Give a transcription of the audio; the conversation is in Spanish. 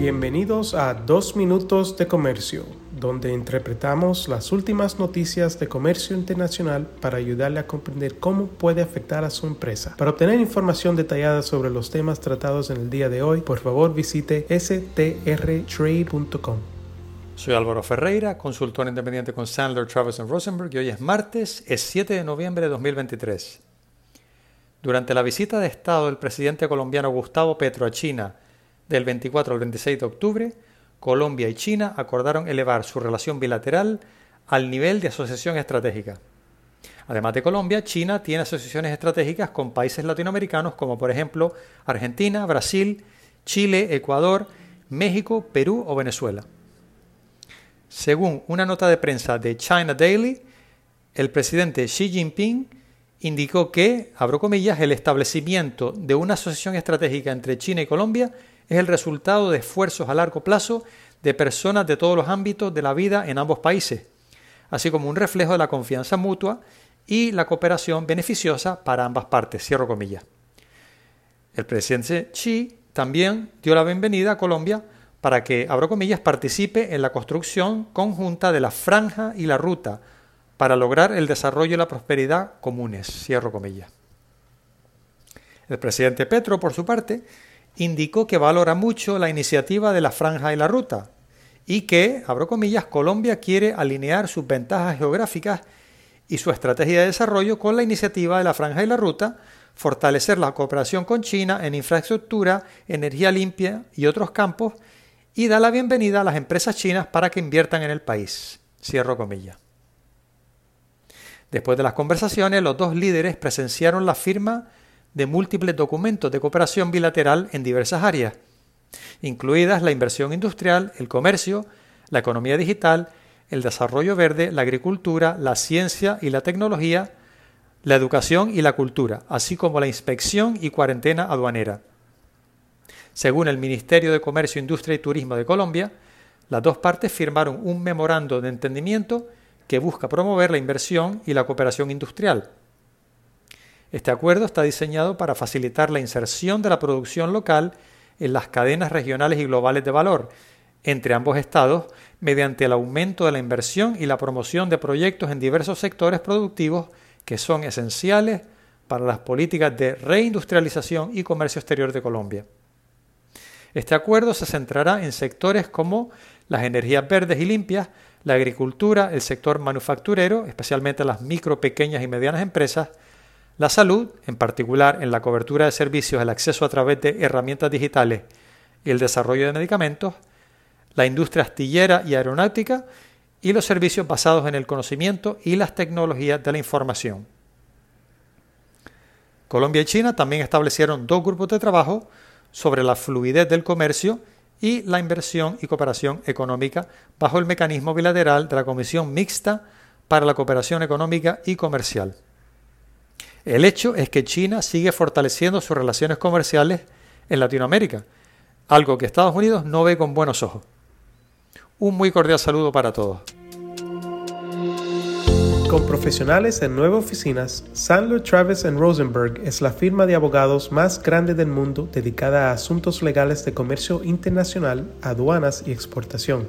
Bienvenidos a Dos Minutos de Comercio, donde interpretamos las últimas noticias de comercio internacional para ayudarle a comprender cómo puede afectar a su empresa. Para obtener información detallada sobre los temas tratados en el día de hoy, por favor visite strtrade.com. Soy Álvaro Ferreira, consultor independiente con Sandler, Travis Rosenberg y hoy es martes, es 7 de noviembre de 2023. Durante la visita de Estado del presidente colombiano Gustavo Petro a China del 24 al 26 de octubre, Colombia y China acordaron elevar su relación bilateral al nivel de asociación estratégica. Además de Colombia, China tiene asociaciones estratégicas con países latinoamericanos como por ejemplo Argentina, Brasil, Chile, Ecuador, México, Perú o Venezuela. Según una nota de prensa de China Daily, el presidente Xi Jinping indicó que, abro comillas, el establecimiento de una asociación estratégica entre China y Colombia es el resultado de esfuerzos a largo plazo de personas de todos los ámbitos de la vida en ambos países, así como un reflejo de la confianza mutua y la cooperación beneficiosa para ambas partes. Cierro comillas. El presidente Xi también dio la bienvenida a Colombia para que, abro comillas, participe en la construcción conjunta de la franja y la ruta para lograr el desarrollo y la prosperidad comunes. Cierro comillas. El presidente Petro, por su parte, indicó que valora mucho la iniciativa de la franja y la ruta y que, abro comillas, Colombia quiere alinear sus ventajas geográficas y su estrategia de desarrollo con la iniciativa de la franja y la ruta, fortalecer la cooperación con China en infraestructura, energía limpia y otros campos y da la bienvenida a las empresas chinas para que inviertan en el país. Cierro comillas. Después de las conversaciones, los dos líderes presenciaron la firma de múltiples documentos de cooperación bilateral en diversas áreas, incluidas la inversión industrial, el comercio, la economía digital, el desarrollo verde, la agricultura, la ciencia y la tecnología, la educación y la cultura, así como la inspección y cuarentena aduanera. Según el Ministerio de Comercio, Industria y Turismo de Colombia, las dos partes firmaron un memorando de entendimiento que busca promover la inversión y la cooperación industrial este acuerdo está diseñado para facilitar la inserción de la producción local en las cadenas regionales y globales de valor entre ambos estados mediante el aumento de la inversión y la promoción de proyectos en diversos sectores productivos que son esenciales para las políticas de reindustrialización y comercio exterior de Colombia. Este acuerdo se centrará en sectores como las energías verdes y limpias, la agricultura, el sector manufacturero, especialmente las micro, pequeñas y medianas empresas, la salud, en particular en la cobertura de servicios, el acceso a través de herramientas digitales y el desarrollo de medicamentos, la industria astillera y aeronáutica y los servicios basados en el conocimiento y las tecnologías de la información. Colombia y China también establecieron dos grupos de trabajo sobre la fluidez del comercio y la inversión y cooperación económica bajo el mecanismo bilateral de la Comisión Mixta para la Cooperación Económica y Comercial. El hecho es que China sigue fortaleciendo sus relaciones comerciales en Latinoamérica, algo que Estados Unidos no ve con buenos ojos. Un muy cordial saludo para todos. Con profesionales en nueve oficinas, Sandler Travis Rosenberg es la firma de abogados más grande del mundo dedicada a asuntos legales de comercio internacional, aduanas y exportación.